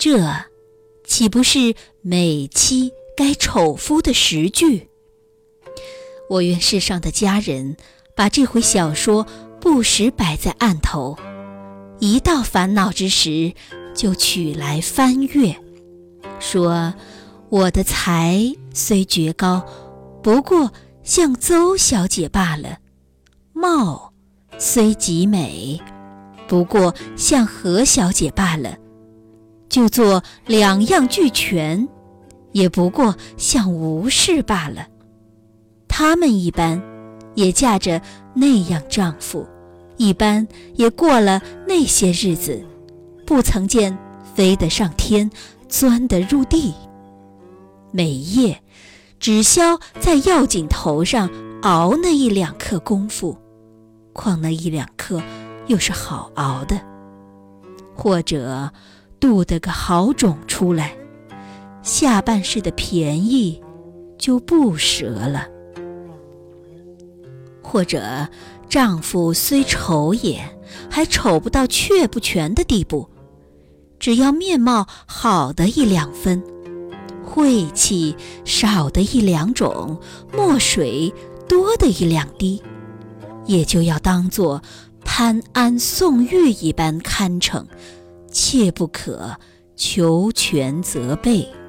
这岂不是美妻该丑夫的实句？我愿世上的家人把这回小说不时摆在案头，一到烦恼之时，就取来翻阅，说我的才虽绝高，不过像邹小姐罢了；貌虽极美，不过像何小姐罢了。就做两样俱全，也不过像无事罢了。他们一般也嫁着那样丈夫，一般也过了那些日子，不曾见飞得上天，钻得入地。每夜只消在药井头上熬那一两刻功夫，况那一两刻又是好熬的，或者度得个好种出来，下半世的便宜就不折了。或者，丈夫虽丑也，还丑不到却不全的地步。只要面貌好的一两分，晦气少的一两种，墨水多的一两滴，也就要当作潘安宋玉一般堪称，切不可求全责备。